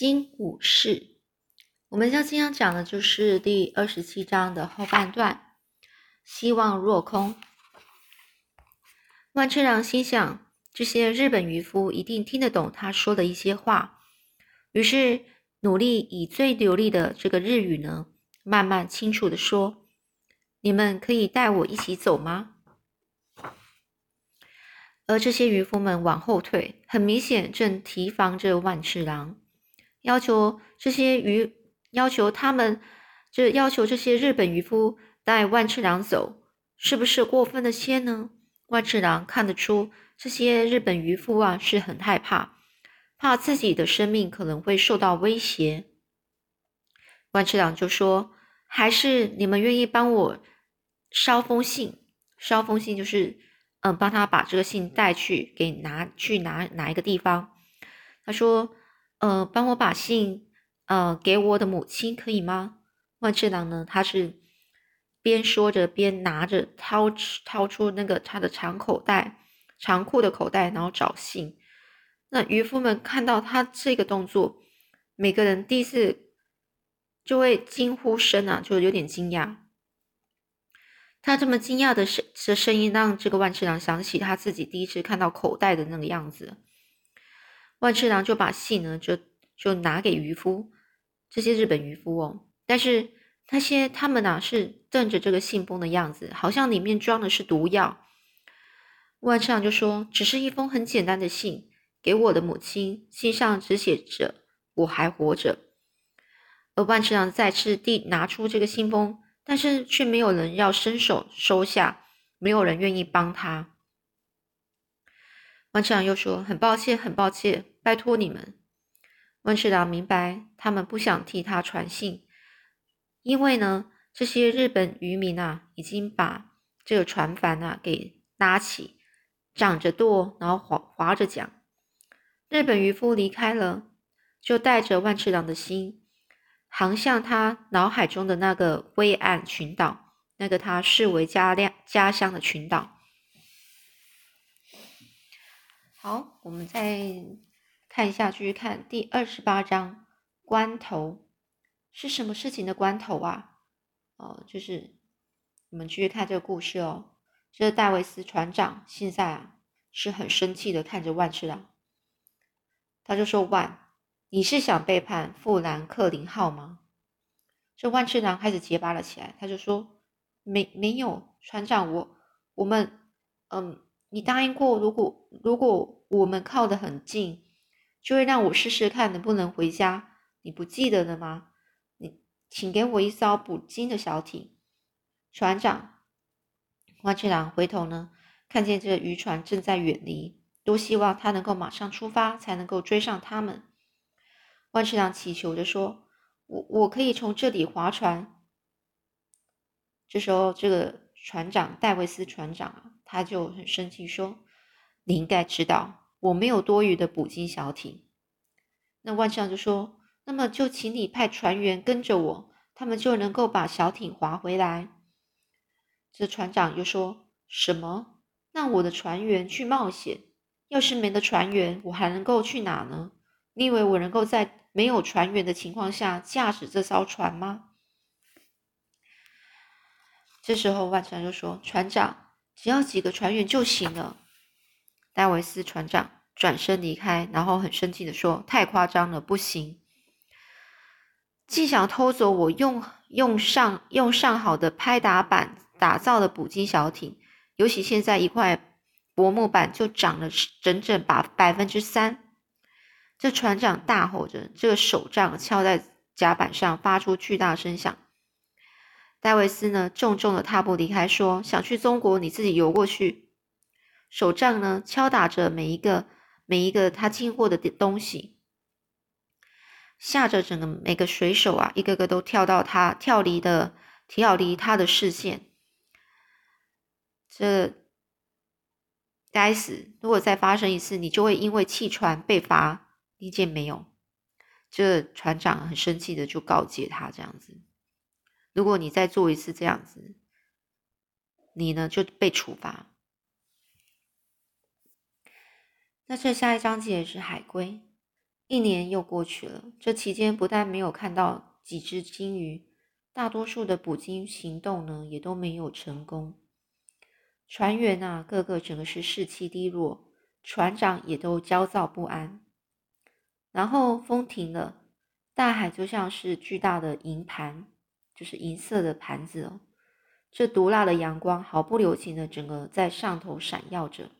金武士。我们将今天讲的就是第二十七章的后半段。希望若空。万次郎心想，这些日本渔夫一定听得懂他说的一些话，于是努力以最流利的这个日语呢，慢慢清楚的说：“你们可以带我一起走吗？”而这些渔夫们往后退，很明显正提防着万次郎，要求这些渔要求他们，这要求这些日本渔夫。带万次郎走，是不是过分的些呢？万次郎看得出这些日本渔夫啊是很害怕，怕自己的生命可能会受到威胁。万次郎就说：“还是你们愿意帮我捎封信？捎封信就是，嗯，帮他把这个信带去，给拿去哪哪一个地方？”他说：“呃，帮我把信，呃，给我的母亲，可以吗？”万次郎呢，他是。边说着，边拿着掏掏出那个他的长口袋、长裤的口袋，然后找信。那渔夫们看到他这个动作，每个人第一次就会惊呼声啊，就有点惊讶。他这么惊讶的声的声音，让这个万次郎想起他自己第一次看到口袋的那个样子。万次郎就把信呢，就就拿给渔夫，这些日本渔夫哦，但是。那些他们呐是瞪着这个信封的样子，好像里面装的是毒药。万次郎就说：“只是一封很简单的信，给我的母亲。信上只写着我还活着。”而万次郎再次递拿出这个信封，但是却没有人要伸手收下，没有人愿意帮他。万次郎又说：“很抱歉，很抱歉，拜托你们。”万次郎明白他们不想替他传信。因为呢，这些日本渔民啊，已经把这个船帆啊给拉起，掌着舵，然后划划着桨。日本渔夫离开了，就带着万次郎的心，航向他脑海中的那个灰暗群岛，那个他视为家亮家乡的群岛。好，我们再看一下，继续看第二十八章关头。是什么事情的关头啊？哦，就是我们继续看这个故事哦。这个戴维斯船长现在啊是很生气的看着万次郎，他就说：“万，你是想背叛富兰克林号吗？”这万次郎开始结巴了起来，他就说：“没没有，船长，我我们嗯，你答应过，如果如果我们靠得很近，就会让我试试看能不能回家，你不记得了吗？”你请给我一艘捕鲸的小艇，船长。万次郎回头呢，看见这个渔船正在远离，多希望他能够马上出发，才能够追上他们。万次郎祈求着说：“我我可以从这里划船。”这时候，这个船长戴维斯船长啊，他就很生气说：“你应该知道，我没有多余的捕鲸小艇。”那万次郎就说。那么就请你派船员跟着我，他们就能够把小艇划回来。这船长又说什么？让我的船员去冒险？要是没了船员，我还能够去哪呢？你以为我能够在没有船员的情况下驾驶这艘船吗？这时候万船就说：“船长，只要几个船员就行了。”戴维斯船长转身离开，然后很生气的说：“太夸张了，不行。”既想偷走我用用上用上好的拍打板打造的捕鲸小艇，尤其现在一块薄木板就涨了整整把百分之三。这船长大吼着，这个手杖敲在甲板上，发出巨大声响。戴维斯呢，重重的踏步离开，说：“想去中国，你自己游过去。”手杖呢，敲打着每一个每一个他经过的东西。吓着整个每个水手啊，一个个都跳到他跳离的跳离他的视线。这该死！如果再发生一次，你就会因为弃船被罚，理解没有？这船长很生气的就告诫他这样子：如果你再做一次这样子，你呢就被处罚。那这下一章节是海龟。一年又过去了，这期间不但没有看到几只金鱼，大多数的捕鲸行动呢也都没有成功。船员啊，个个整个是士气低落，船长也都焦躁不安。然后风停了，大海就像是巨大的银盘，就是银色的盘子哦。这毒辣的阳光毫不留情的整个在上头闪耀着。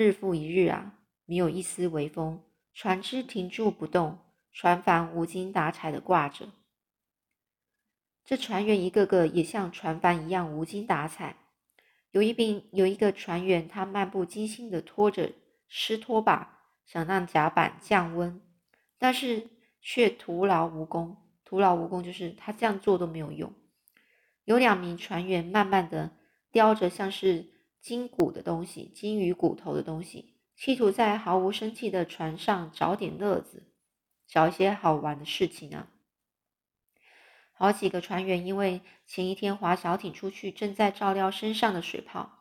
日复一日啊，没有一丝微风。船只停住不动，船帆无精打采的挂着。这船员一个个也像船帆一样无精打采。有一名有一个船员，他漫不经心的拖着湿拖把，想让甲板降温，但是却徒劳无功。徒劳无功就是他这样做都没有用。有两名船员慢慢的叼着像是金骨的东西，金鱼骨头的东西。企图在毫无生气的船上找点乐子，找一些好玩的事情啊！好几个船员因为前一天划小艇出去，正在照料身上的水泡，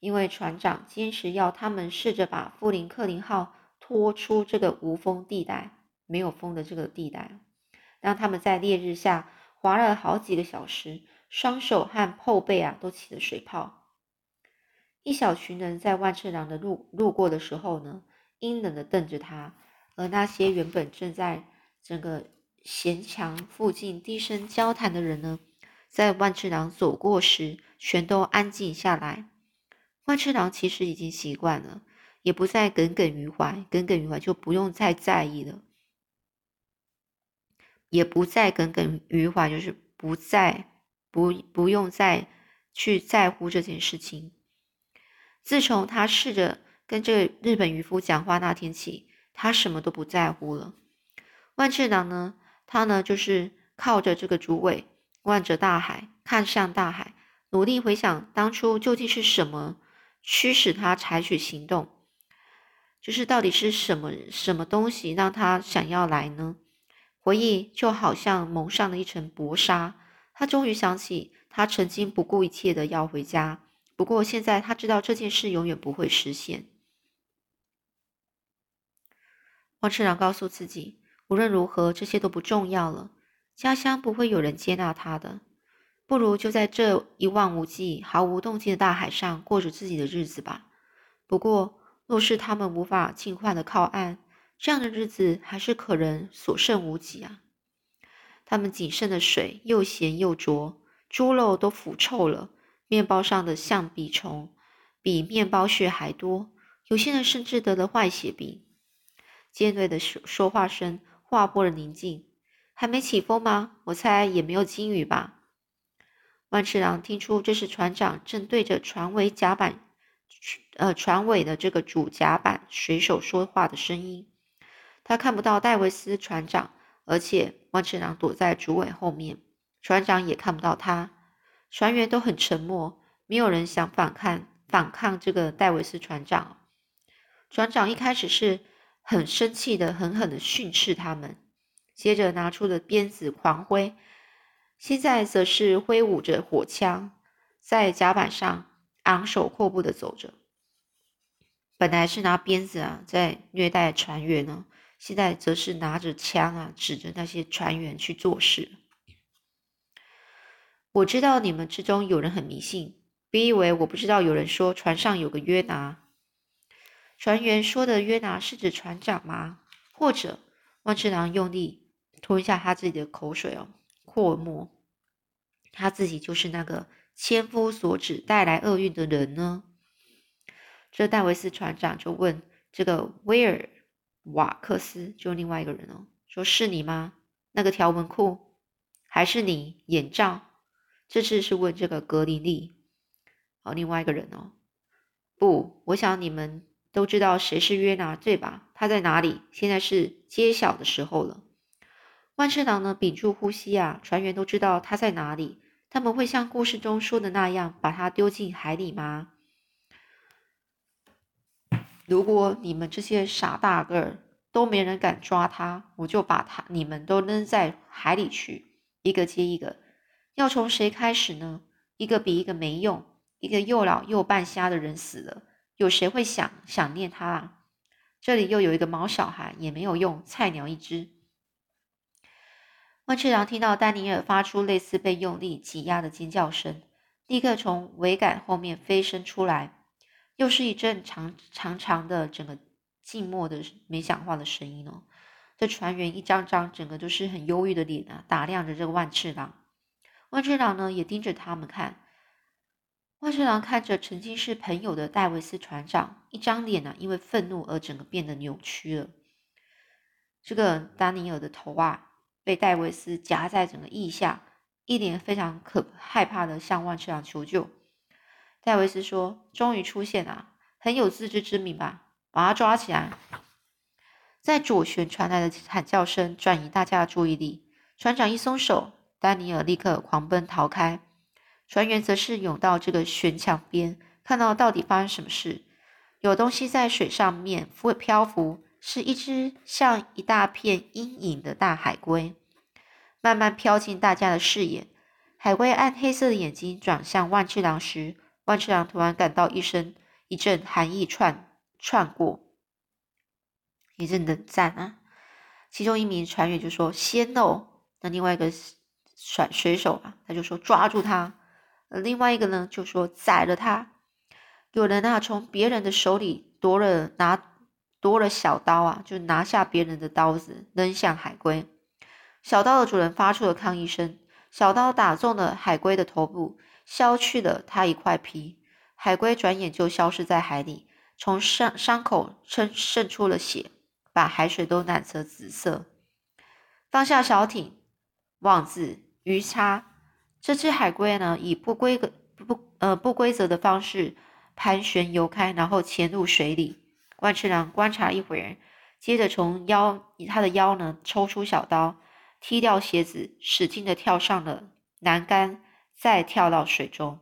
因为船长坚持要他们试着把富林克林号拖出这个无风地带，没有风的这个地带，让他们在烈日下划了好几个小时，双手和后背啊都起了水泡。一小群人在万次郎的路路过的时候呢，阴冷的瞪着他；而那些原本正在整个闲墙附近低声交谈的人呢，在万次郎走过时，全都安静下来。万次郎其实已经习惯了，也不再耿耿于怀，耿耿于怀就不用再在意了，也不再耿耿于怀，就是不再不不用再去在乎这件事情。自从他试着跟这个日本渔夫讲话那天起，他什么都不在乎了。万次郎呢，他呢就是靠着这个竹尾，望着大海，看向大海，努力回想当初究竟是什么驱使他采取行动，就是到底是什么什么东西让他想要来呢？回忆就好像蒙上了一层薄纱，他终于想起他曾经不顾一切的要回家。不过现在他知道这件事永远不会实现。汪次郎告诉自己，无论如何，这些都不重要了。家乡不会有人接纳他的，不如就在这一望无际、毫无动静的大海上过着自己的日子吧。不过，若是他们无法尽快的靠岸，这样的日子还是可能所剩无几啊。他们仅剩的水又咸又浊，猪肉都腐臭了。面包上的象鼻虫比面包屑还多，有些人甚至得了坏血病。尖锐的说说话声划破了宁静。还没起风吗？我猜也没有金鱼吧。万次郎听出这是船长正对着船尾甲板，呃，船尾的这个主甲板水手说话的声音。他看不到戴维斯船长，而且万次郎躲在主尾后面，船长也看不到他。船员都很沉默，没有人想反抗反抗这个戴维斯船长。船长一开始是很生气的，狠狠的训斥他们，接着拿出了鞭子狂挥，现在则是挥舞着火枪，在甲板上昂首阔步的走着。本来是拿鞭子啊在虐待船员呢，现在则是拿着枪啊指着那些船员去做事。我知道你们之中有人很迷信，别以为我不知道。有人说船上有个约拿，船员说的约拿是指船长吗？或者万次郎用力吞下他自己的口水哦，扩默，他自己就是那个千夫所指带来厄运的人呢？这戴维斯船长就问这个威尔瓦克斯，就另外一个人哦，说是你吗？那个条纹裤，还是你眼罩？这次是问这个格林利，好，另外一个人哦，不，我想你们都知道谁是约拿，对吧？他在哪里？现在是揭晓的时候了。万次郎呢，屏住呼吸啊，船员都知道他在哪里。他们会像故事中说的那样，把他丢进海里吗？如果你们这些傻大个儿都没人敢抓他，我就把他你们都扔在海里去，一个接一个。要从谁开始呢？一个比一个没用，一个又老又半瞎的人死了，有谁会想想念他啊？这里又有一个毛小孩，也没有用，菜鸟一只。万次郎听到丹尼尔发出类似被用力挤压的尖叫声，立刻从桅杆后面飞身出来，又是一阵长长长的、整个静默的、没讲话的声音哦。这船员一张张整个都是很忧郁的脸啊，打量着这个万次郎。万次郎呢，也盯着他们看。万次郎看着曾经是朋友的戴维斯船长，一张脸呢，因为愤怒而整个变得扭曲了。这个丹尼尔的头啊。被戴维斯夹在整个腋下，一脸非常可害怕的向万次郎求救。戴维斯说：“终于出现了，很有自知之明吧？把他抓起来！”在左旋传来的喊叫声转移大家的注意力。船长一松手，丹尼尔立刻狂奔逃开。船员则是涌到这个悬墙边，看到到底发生什么事。有东西在水上面浮漂浮。是一只像一大片阴影的大海龟，慢慢飘进大家的视野。海龟暗黑色的眼睛转向万次郎时，万次郎突然感到一身一阵寒意窜窜过，一阵冷战啊！其中一名船员就说：“仙哦！”那另外一个甩水手啊，他就说：“抓住他！”另外一个呢，就说：“宰了他！”有人啊，从别人的手里夺了拿。夺了小刀啊，就拿下别人的刀子，扔向海龟。小刀的主人发出了抗议声，小刀打中了海龟的头部，削去了它一块皮。海龟转眼就消失在海里，从伤伤口渗渗出了血，把海水都染成紫色。放下小艇，望字鱼叉。这只海龟呢，以不规格不呃不规则的方式盘旋游开，然后潜入水里。万次郎观察一会儿，接着从腰以他的腰呢抽出小刀，踢掉鞋子，使劲的跳上了栏杆，再跳到水中，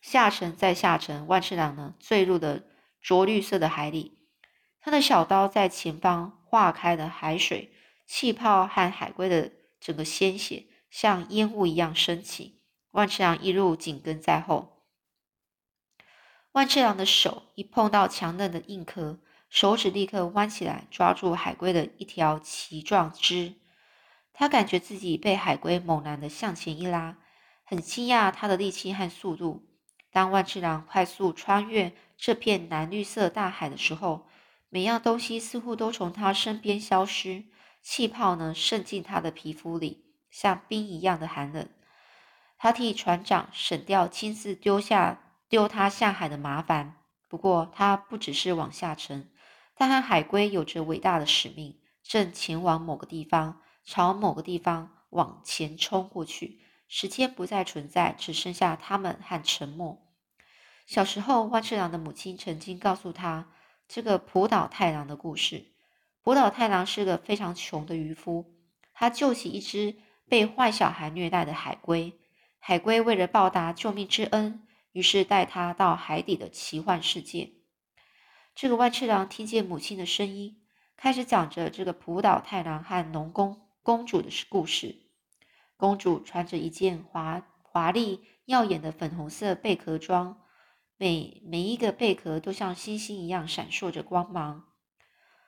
下沉再下沉。万次郎呢坠入了浊绿色的海里，他的小刀在前方化开了海水，气泡和海龟的整个鲜血像烟雾一样升起。万次郎一路紧跟在后，万次郎的手一碰到强韧的硬壳。手指立刻弯起来，抓住海龟的一条鳍状肢。他感觉自己被海龟猛然的向前一拉，很惊讶他的力气和速度。当万次郎快速穿越这片蓝绿色大海的时候，每样东西似乎都从他身边消失，气泡呢渗进他的皮肤里，像冰一样的寒冷。他替船长省掉亲自丢下丢他下海的麻烦。不过他不只是往下沉。他和海龟有着伟大的使命，正前往某个地方，朝某个地方往前冲过去。时间不再存在，只剩下他们和沉默。小时候，万次郎的母亲曾经告诉他这个浦岛太郎的故事。浦岛太郎是个非常穷的渔夫，他救起一只被坏小孩虐待的海龟。海龟为了报答救命之恩，于是带他到海底的奇幻世界。这个万次郎听见母亲的声音，开始讲着这个浦岛太郎和农宫公主的故事。公主穿着一件华华丽耀眼的粉红色贝壳装，每每一个贝壳都像星星一样闪烁着光芒。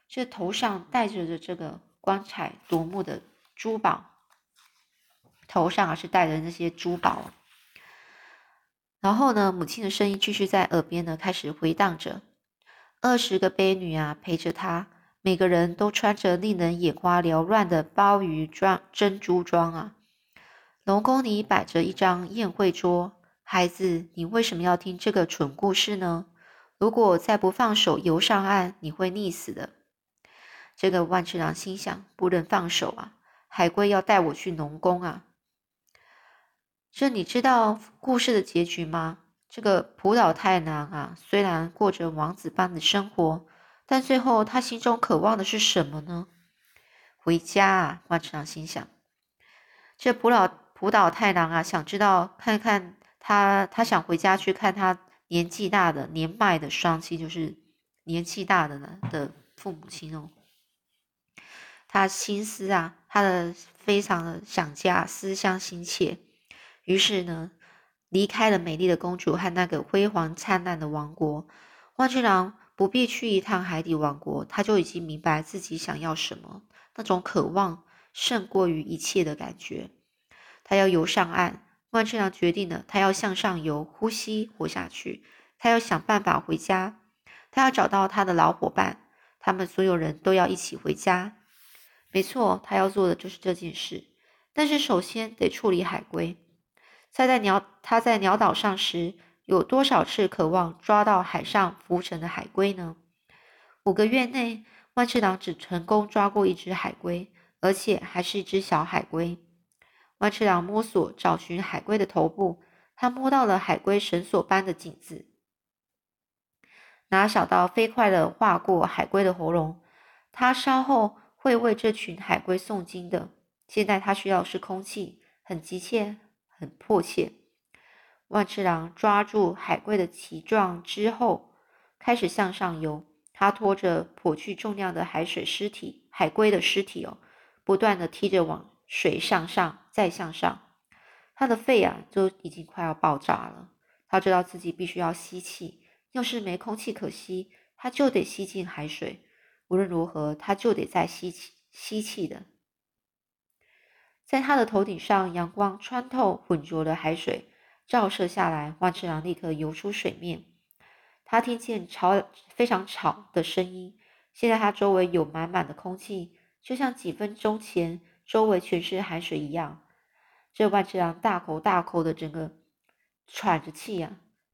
这头上戴着的这个光彩夺目的珠宝，头上还是戴着那些珠宝。然后呢，母亲的声音继续在耳边呢开始回荡着。二十个婢女啊，陪着她，每个人都穿着令人眼花缭乱的鲍鱼装珍珠装啊。龙宫里摆着一张宴会桌，孩子，你为什么要听这个蠢故事呢？如果再不放手游上岸，你会溺死的。这个万次郎心想：不能放手啊，海龟要带我去龙宫啊。这你知道故事的结局吗？这个浦岛太郎啊，虽然过着王子般的生活，但最后他心中渴望的是什么呢？回家啊！万次郎心想。这浦岛浦岛太郎啊，想知道看看他，他想回家去看他年纪大的年迈的双亲，就是年纪大的呢的父母亲哦。他心思啊，他的非常的想家，思乡心切，于是呢。离开了美丽的公主和那个辉煌灿烂的王国，万次郎不必去一趟海底王国，他就已经明白自己想要什么。那种渴望胜过于一切的感觉。他要游上岸。万次郎决定了，他要向上游，呼吸，活下去。他要想办法回家。他要找到他的老伙伴。他们所有人都要一起回家。没错，他要做的就是这件事。但是首先得处理海龟。在在鸟他在鸟岛上时，有多少次渴望抓到海上浮沉的海龟呢？五个月内，万次郎只成功抓过一只海龟，而且还是一只小海龟。万次郎摸索找寻海龟的头部，他摸到了海龟绳索般的颈子。拿小刀飞快地划过海龟的喉咙，他稍后会为这群海龟诵经的。现在他需要是空气，很急切，很迫切。万次郎抓住海龟的鳍状之后，开始向上游。他拖着颇具重量的海水尸体，海龟的尸体哦，不断的踢着往水向上，再向上。他的肺啊，都已经快要爆炸了。他知道自己必须要吸气，要是没空气可吸，他就得吸进海水。无论如何，他就得再吸气，吸气的。在他的头顶上，阳光穿透浑浊的海水，照射下来。万次郎立刻游出水面。他听见吵非常吵的声音。现在他周围有满满的空气，就像几分钟前周围全是海水一样。这万次郎大口大口的整个喘着气呀，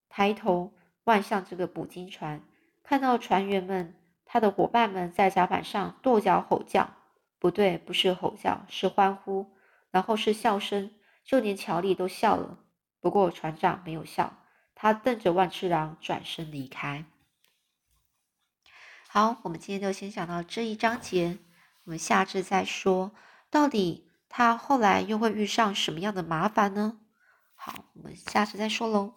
抬头望向这个捕鲸船，看到船员们、他的伙伴们在甲板上跺脚吼叫。不对，不是吼叫，是欢呼，然后是笑声，就连乔丽都笑了。不过船长没有笑。他瞪着万次郎，转身离开。好，我们今天就先讲到这一章节，我们下次再说，到底他后来又会遇上什么样的麻烦呢？好，我们下次再说喽。